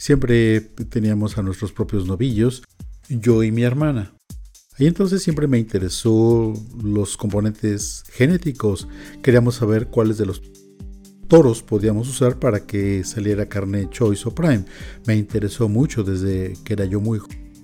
siempre teníamos a nuestros propios novillos, yo y mi hermana. Y entonces siempre me interesó los componentes genéticos. Queríamos saber cuáles de los toros podíamos usar para que saliera carne Choice o Prime. Me interesó mucho desde que era yo muy joven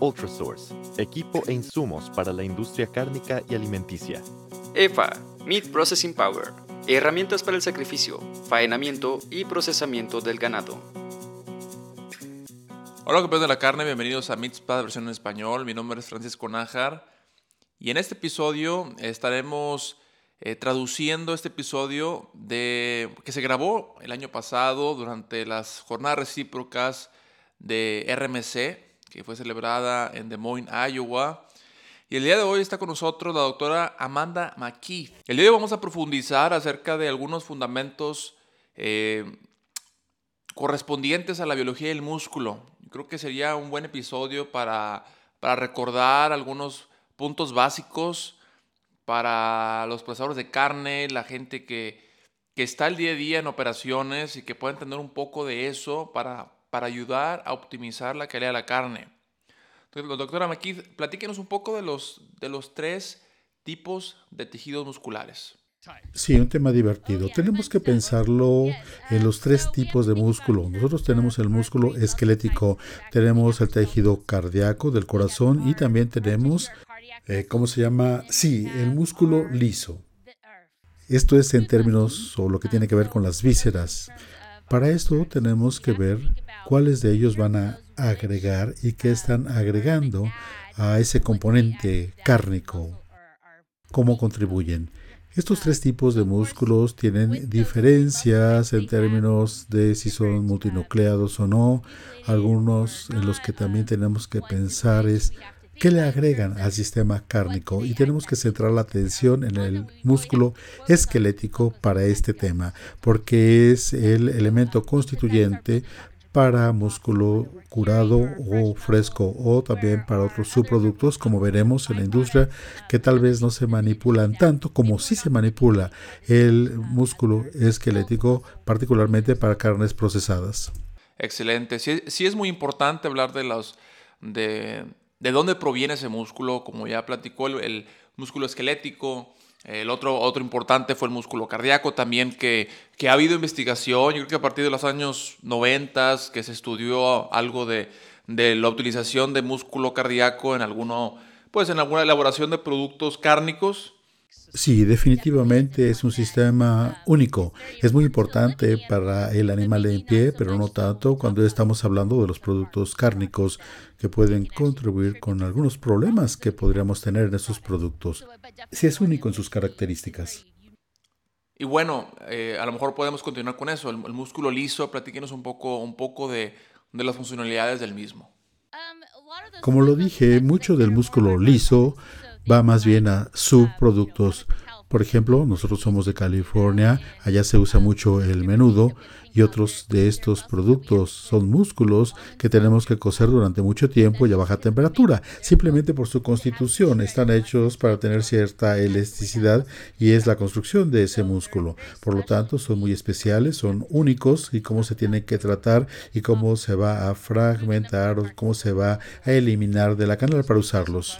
Ultrasource, equipo e insumos para la industria cárnica y alimenticia. EFA, Meat Processing Power, herramientas para el sacrificio, faenamiento y procesamiento del ganado. Hola campeones de la carne, bienvenidos a Meatspad versión en español. Mi nombre es Francisco Nájar y en este episodio estaremos eh, traduciendo este episodio de, que se grabó el año pasado durante las jornadas recíprocas de RMC, que fue celebrada en Des Moines, Iowa. Y el día de hoy está con nosotros la doctora Amanda McKeith. El día de hoy vamos a profundizar acerca de algunos fundamentos eh, correspondientes a la biología del músculo. Creo que sería un buen episodio para, para recordar algunos puntos básicos para los procesadores de carne, la gente que, que está el día a día en operaciones y que pueda entender un poco de eso para, para ayudar a optimizar la calidad de la carne. Entonces, doctora McKeith, platíquenos un poco de los, de los tres tipos de tejidos musculares. Sí, un tema divertido. Tenemos que pensarlo en los tres tipos de músculo. Nosotros tenemos el músculo esquelético, tenemos el tejido cardíaco del corazón y también tenemos, eh, ¿cómo se llama? Sí, el músculo liso. Esto es en términos o lo que tiene que ver con las vísceras. Para esto tenemos que ver cuáles de ellos van a agregar y qué están agregando a ese componente cárnico, cómo contribuyen. Estos tres tipos de músculos tienen diferencias en términos de si son multinucleados o no. Algunos en los que también tenemos que pensar es ¿Qué le agregan al sistema cárnico? Y tenemos que centrar la atención en el músculo esquelético para este tema, porque es el elemento constituyente para músculo curado o fresco o también para otros subproductos como veremos en la industria que tal vez no se manipulan tanto como si se manipula el músculo esquelético particularmente para carnes procesadas. Excelente. Sí, es muy importante hablar de los de, de dónde proviene ese músculo, como ya platicó el, músculo esquelético. El otro, otro importante fue el músculo cardíaco también, que, que, ha habido investigación, yo creo que a partir de los años 90 que se estudió algo de, de, la utilización de músculo cardíaco en, alguno, pues en alguna elaboración de productos cárnicos. Sí, definitivamente es un sistema único. Es muy importante para el animal en pie, pero no tanto cuando estamos hablando de los productos cárnicos que pueden contribuir con algunos problemas que podríamos tener en esos productos. Sí es único en sus características. Y bueno, eh, a lo mejor podemos continuar con eso. El, músculo liso, platíquenos un poco, un poco de, de las funcionalidades del mismo. Como lo dije, mucho del músculo liso va más bien a subproductos. Por ejemplo, nosotros somos de California, allá se usa mucho el menudo y otros de estos productos son músculos que tenemos que cocer durante mucho tiempo y a baja temperatura. Simplemente por su constitución están hechos para tener cierta elasticidad y es la construcción de ese músculo. Por lo tanto, son muy especiales, son únicos y cómo se tienen que tratar y cómo se va a fragmentar o cómo se va a eliminar de la canal para usarlos.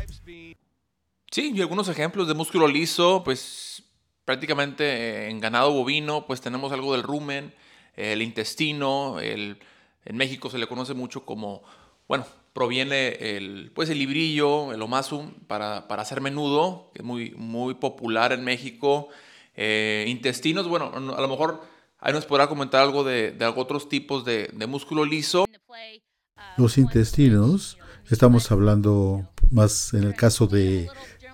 Sí, y algunos ejemplos de músculo liso, pues prácticamente eh, en ganado bovino, pues tenemos algo del rumen, el intestino, el, en México se le conoce mucho como, bueno, proviene el, pues el librillo, el omasum, para, para hacer menudo, que es muy, muy popular en México. Eh, intestinos, bueno, a lo mejor ahí nos podrá comentar algo de, de otros tipos de, de músculo liso. Los intestinos, estamos hablando más en el caso de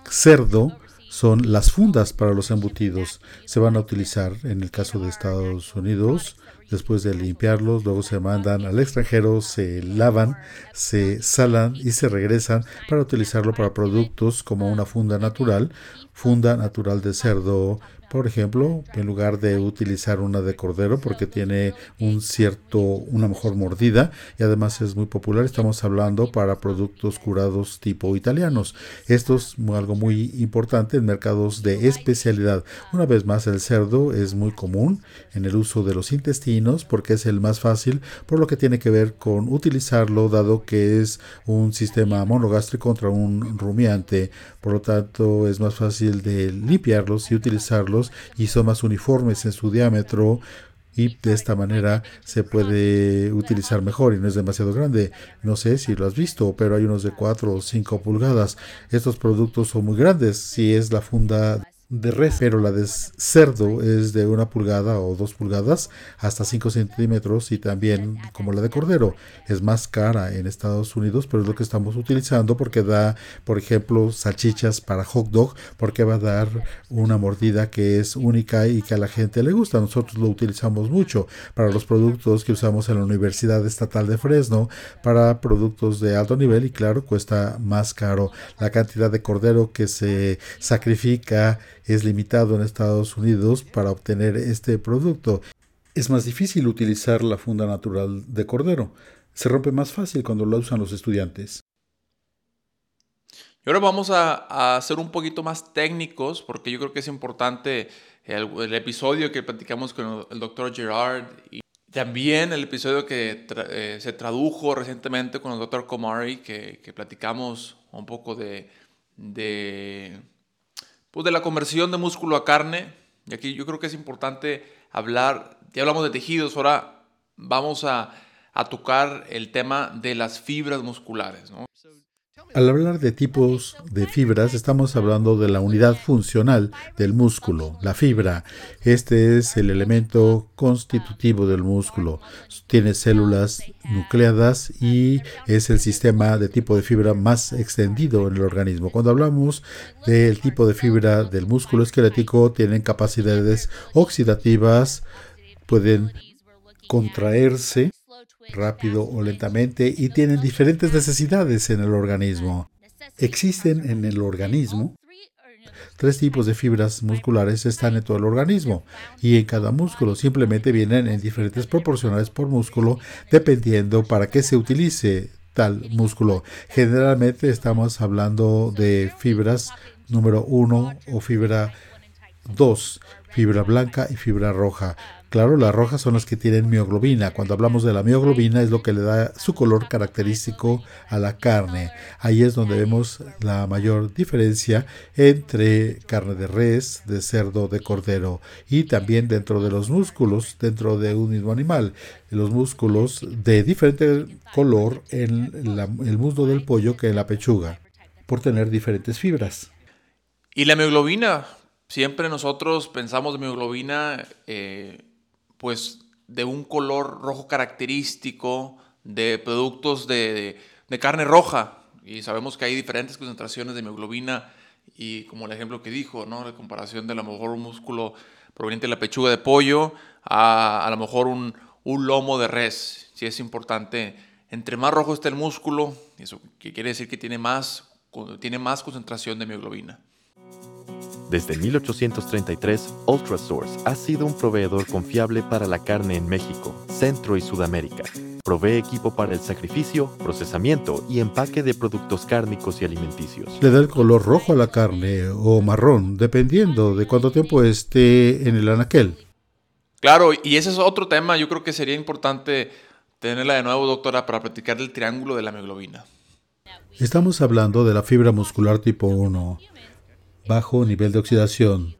cerdo son las fundas para los embutidos. Se van a utilizar en el caso de Estados Unidos Después de limpiarlos, luego se mandan al extranjero, se lavan, se salan y se regresan para utilizarlo para productos como una funda natural, funda natural de cerdo, por ejemplo, en lugar de utilizar una de cordero porque tiene un cierto, una mejor mordida y además es muy popular, estamos hablando para productos curados tipo italianos. Esto es algo muy importante en mercados de especialidad. Una vez más, el cerdo es muy común en el uso de los intestinos porque es el más fácil, por lo que tiene que ver con utilizarlo, dado que es un sistema monogástrico contra un rumiante. Por lo tanto, es más fácil de limpiarlos y utilizarlos y son más uniformes en su diámetro y de esta manera se puede utilizar mejor y no es demasiado grande. No sé si lo has visto, pero hay unos de 4 o 5 pulgadas. Estos productos son muy grandes si es la funda de res, pero la de cerdo es de una pulgada o dos pulgadas hasta 5 centímetros y también como la de cordero es más cara en Estados Unidos, pero es lo que estamos utilizando porque da, por ejemplo, salchichas para hot dog, porque va a dar una mordida que es única y que a la gente le gusta. Nosotros lo utilizamos mucho para los productos que usamos en la Universidad Estatal de Fresno, para productos de alto nivel y claro, cuesta más caro. La cantidad de cordero que se sacrifica es limitado en Estados Unidos para obtener este producto. Es más difícil utilizar la funda natural de cordero. Se rompe más fácil cuando la usan los estudiantes. Y ahora vamos a, ser un poquito más técnicos porque yo creo que es importante el, episodio que platicamos con el doctor Gerard y también el episodio que eh, se tradujo recientemente con el doctor Komari que, que platicamos un poco de, de pues de la conversión de músculo a carne. Y aquí yo creo que es importante hablar, ya hablamos de tejidos, ahora vamos a, a tocar el tema de las fibras musculares. ¿no? Al hablar de tipos de fibras, estamos hablando de la unidad funcional del músculo, la fibra. Este es el elemento constitutivo del músculo. Tiene células nucleadas y es el sistema de tipo de fibra más extendido en el organismo. Cuando hablamos del tipo de fibra del músculo esquelético, tienen capacidades oxidativas, pueden contraerse rápido o lentamente y tienen diferentes necesidades en el organismo. Existen en el organismo tres tipos de fibras musculares están en todo el organismo y en cada músculo simplemente vienen en diferentes proporcionales por músculo dependiendo para qué se utilice tal músculo. Generalmente estamos hablando de fibras número 1 o fibra 2, fibra blanca y fibra roja. Claro, las rojas son las que tienen mioglobina. Cuando hablamos de la mioglobina es lo que le da su color característico a la carne. Ahí es donde vemos la mayor diferencia entre carne de res, de cerdo, de cordero y también dentro de los músculos, dentro de un mismo animal. Los músculos de diferente color en el muslo del pollo que en la pechuga, por tener diferentes fibras. ¿Y la mioglobina? Siempre nosotros pensamos de mioglobina eh, pues de un color rojo característico, de productos de, carne roja. Y sabemos que hay diferentes concentraciones de hemoglobina y como el ejemplo que dijo, ¿no? La comparación de a lo mejor un músculo proveniente de la pechuga de pollo a a lo mejor un, un lomo de res. Sí es importante, entre más rojo esté el músculo, eso quiere decir que tiene más, tiene más concentración de hemoglobina. Desde 1833, Ultrasource ha sido un proveedor confiable para la carne en México, Centro y Sudamérica. Provee equipo para el sacrificio, procesamiento y empaque de productos cárnicos y alimenticios. Le da el color rojo a la carne o marrón, dependiendo de cuánto tiempo esté en el anaquel. Claro, y ese es otro tema, yo creo que sería importante tenerla de nuevo, doctora, para platicar del triángulo de la hemoglobina. Estamos hablando de la fibra muscular tipo 1 bajo nivel de oxidación,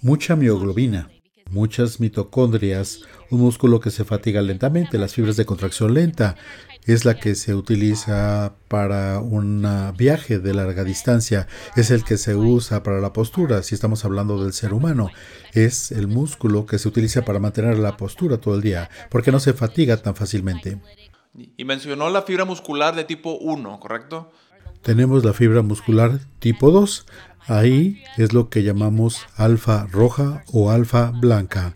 mucha mioglobina, muchas mitocondrias, un músculo que se fatiga lentamente, las fibras de contracción lenta, es la que se utiliza para un viaje de larga distancia, es el que se usa para la postura, si estamos hablando del ser humano, es el músculo que se utiliza para mantener la postura todo el día, porque no se fatiga tan fácilmente. Y mencionó la fibra muscular de tipo 1, ¿correcto? Tenemos la fibra muscular tipo 2, Ahí es lo que llamamos alfa roja o alfa blanca.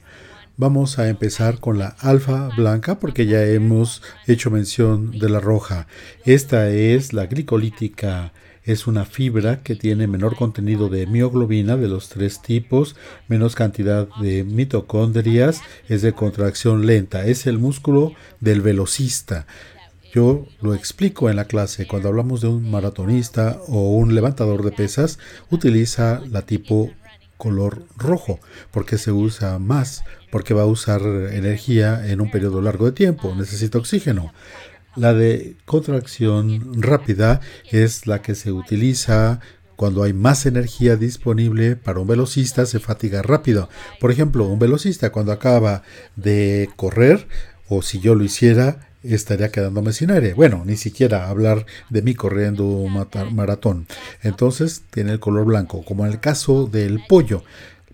Vamos a empezar con la alfa blanca porque ya hemos hecho mención de la roja. Esta es la glicolítica. Es una fibra que tiene menor contenido de mioglobina de los tres tipos, menos cantidad de mitocondrias, es de contracción lenta, es el músculo del velocista. Yo lo explico en la clase. Cuando hablamos de un maratonista o un levantador de pesas, utiliza la tipo color rojo porque se usa más, porque va a usar energía en un periodo largo de tiempo, necesita oxígeno. La de contracción rápida es la que se utiliza cuando hay más energía disponible para un velocista, se fatiga rápido. Por ejemplo, un velocista cuando acaba de correr, o si yo lo hiciera, estaría quedándome sin aire. Bueno, ni siquiera hablar de mí corriendo maratón. Entonces tiene el color blanco, como en el caso del pollo.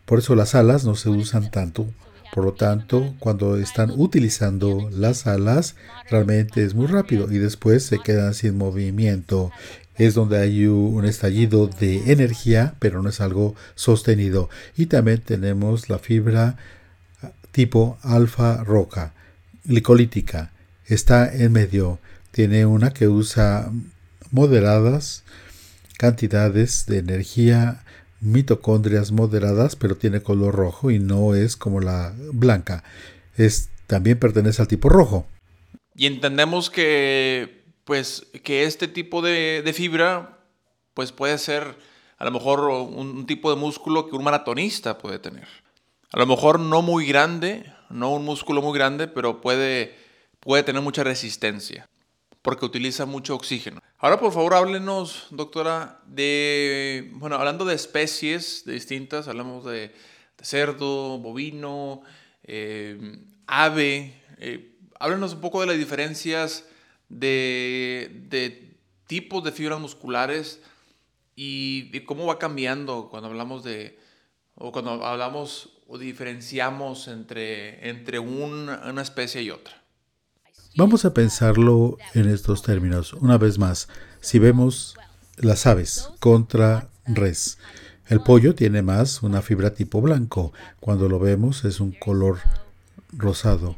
Por eso las alas no se usan tanto. Por lo tanto, cuando están utilizando las alas, realmente es muy rápido y después se quedan sin movimiento. Es donde hay un estallido de energía, pero no es algo sostenido. Y también tenemos la fibra tipo alfa roca, licolítica está en medio. Tiene una que usa moderadas cantidades de energía, mitocondrias moderadas, pero tiene color rojo y no es como la blanca. Es, también pertenece al tipo rojo. Y entendemos que, pues, que este tipo de, fibra pues puede ser a lo mejor un tipo de músculo que un maratonista puede tener. A lo mejor no muy grande, no un músculo muy grande, pero puede puede tener mucha resistencia porque utiliza mucho oxígeno. Ahora, por favor, háblenos, doctora, de, bueno, hablando de especies distintas, hablamos de, cerdo, bovino, eh, ave, eh, háblenos un poco de las diferencias de, tipos de fibras musculares y, de cómo va cambiando cuando hablamos de, o cuando hablamos o diferenciamos entre, entre una especie y otra. Vamos a pensarlo en estos términos. Una vez más, si vemos las aves contra res, el pollo tiene más una fibra tipo blanco. Cuando lo vemos es un color rosado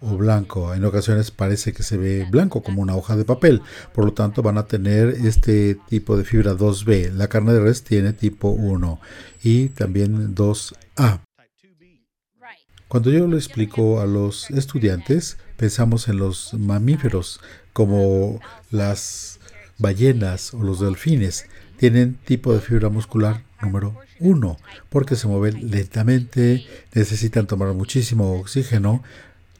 o blanco. En ocasiones parece que se ve blanco como una hoja de papel. Por lo tanto van a tener este tipo de fibra 2B. La carne de res tiene tipo 1 y también 2A. Cuando yo lo explico a los estudiantes, pensamos en los mamíferos como las ballenas o los delfines. Tienen tipo de fibra muscular número uno porque se mueven lentamente, necesitan tomar muchísimo oxígeno.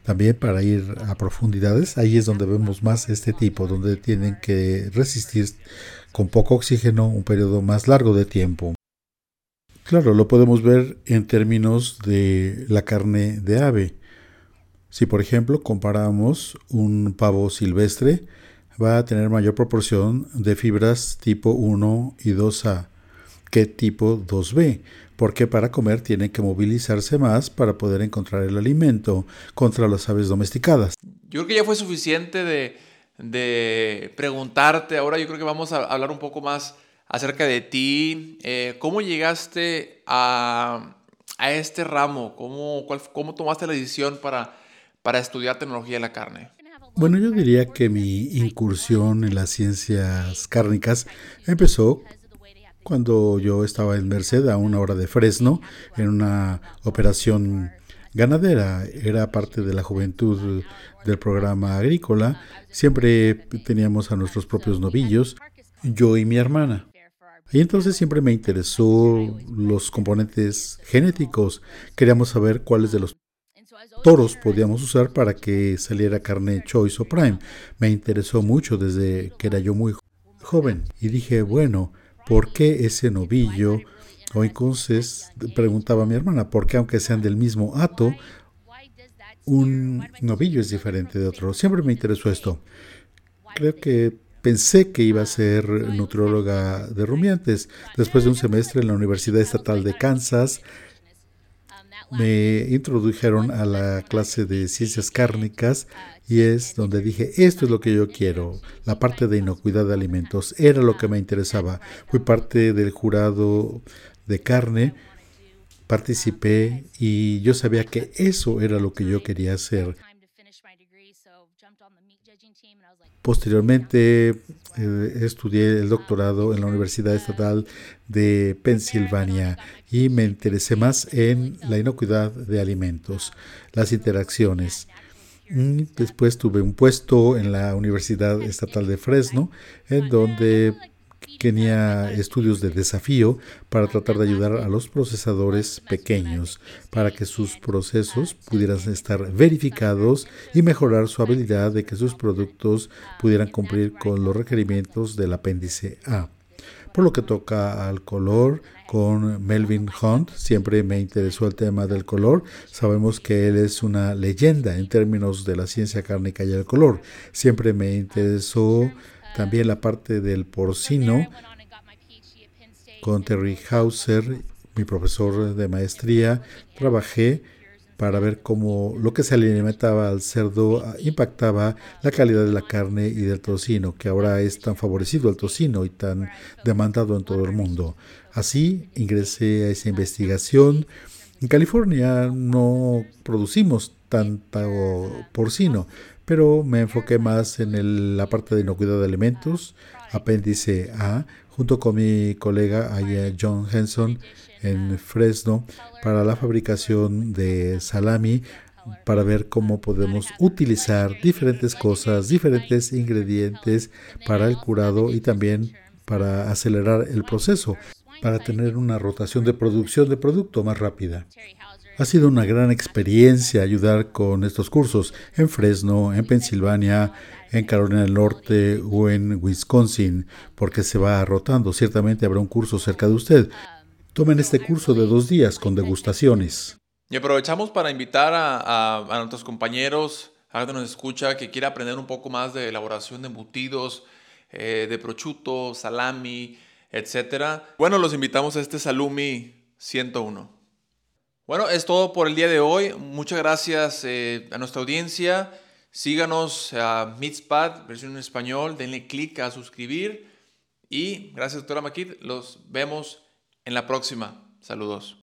También para ir a profundidades, ahí es donde vemos más este tipo, donde tienen que resistir con poco oxígeno un periodo más largo de tiempo. Claro, lo podemos ver en términos de la carne de ave. Si por ejemplo comparamos un pavo silvestre, va a tener mayor proporción de fibras tipo 1 y 2A que tipo 2B, porque para comer tiene que movilizarse más para poder encontrar el alimento contra las aves domesticadas. Yo creo que ya fue suficiente de, preguntarte, ahora yo creo que vamos a hablar un poco más acerca de ti. Eh, ¿Cómo llegaste a, este ramo? ¿Cómo, ¿Cómo tomaste la decisión para, para estudiar tecnología de la carne? Bueno, yo diría que mi incursión en las ciencias cárnicas empezó cuando yo estaba en Merced, a una hora de Fresno, en una operación ganadera. Era parte de la juventud del programa agrícola. Siempre teníamos a nuestros propios novillos, yo y mi hermana. Y entonces siempre me interesó los componentes genéticos. Queríamos saber cuáles de los toros podíamos usar para que saliera carne choice o prime. Me interesó mucho desde que era yo muy joven. Y dije, bueno, ¿por qué ese novillo? O entonces preguntaba a mi hermana, ¿por qué aunque sean del mismo hato, un novillo es diferente de otro? Siempre me interesó esto. Creo que Pensé que iba a ser nutrióloga de rumiantes. Después de un semestre en la Universidad Estatal de Kansas, me introdujeron a la clase de ciencias cárnicas y es donde dije, esto es lo que yo quiero, la parte de inocuidad de alimentos, era lo que me interesaba. Fui parte del jurado de carne participé y yo sabía que eso era lo que yo quería hacer. Posteriormente eh, estudié el doctorado en la Universidad Estatal de Pensilvania y me interesé más en la inocuidad de alimentos, las interacciones. Después tuve un puesto en la Universidad Estatal de Fresno, en donde tenía estudios de desafío para tratar de ayudar a los procesadores pequeños para que sus procesos pudieran estar verificados y mejorar su habilidad de que sus productos pudieran cumplir con los requerimientos del apéndice A. Por lo que toca al color, con Melvin Hunt, siempre me interesó el tema del color. Sabemos que él es una leyenda en términos de la ciencia cárnica y el color. Siempre me interesó también la parte del porcino con Terry Hauser, mi profesor de maestría. Trabajé para ver cómo lo que se alimentaba al cerdo ah, impactaba la calidad de la carne y del tocino, que ahora es tan favorecido el tocino y tan demandado en todo el mundo. Así ingresé a esa investigación. En California no producimos tanto porcino, pero me enfoqué más en la parte de inocuidad de alimentos, apéndice A, junto con mi colega John Henson en Fresno para la fabricación de salami para ver cómo podemos utilizar diferentes cosas, diferentes ingredientes para el curado y también para acelerar el proceso, para tener una rotación de producción de producto más rápida. Ha sido una gran experiencia ayudar con estos cursos en Fresno, en Pensilvania, en Carolina del Norte o en Wisconsin, porque se va rotando. Ciertamente habrá un curso cerca de usted. Tomen este curso de dos días con degustaciones. Y aprovechamos para invitar a, nuestros compañeros, a alguien nos escucha, que quiera aprender un poco más de elaboración de embutidos, eh, de prosciutto, salami, etc. Bueno, los invitamos a este Salumi 101. Bueno, es todo por el día de hoy. Muchas gracias eh, a nuestra audiencia. Síganos a Mitspad, versión en español. Denle clic a suscribir. Y gracias, doctora Maquid. Los vemos en la próxima. Saludos.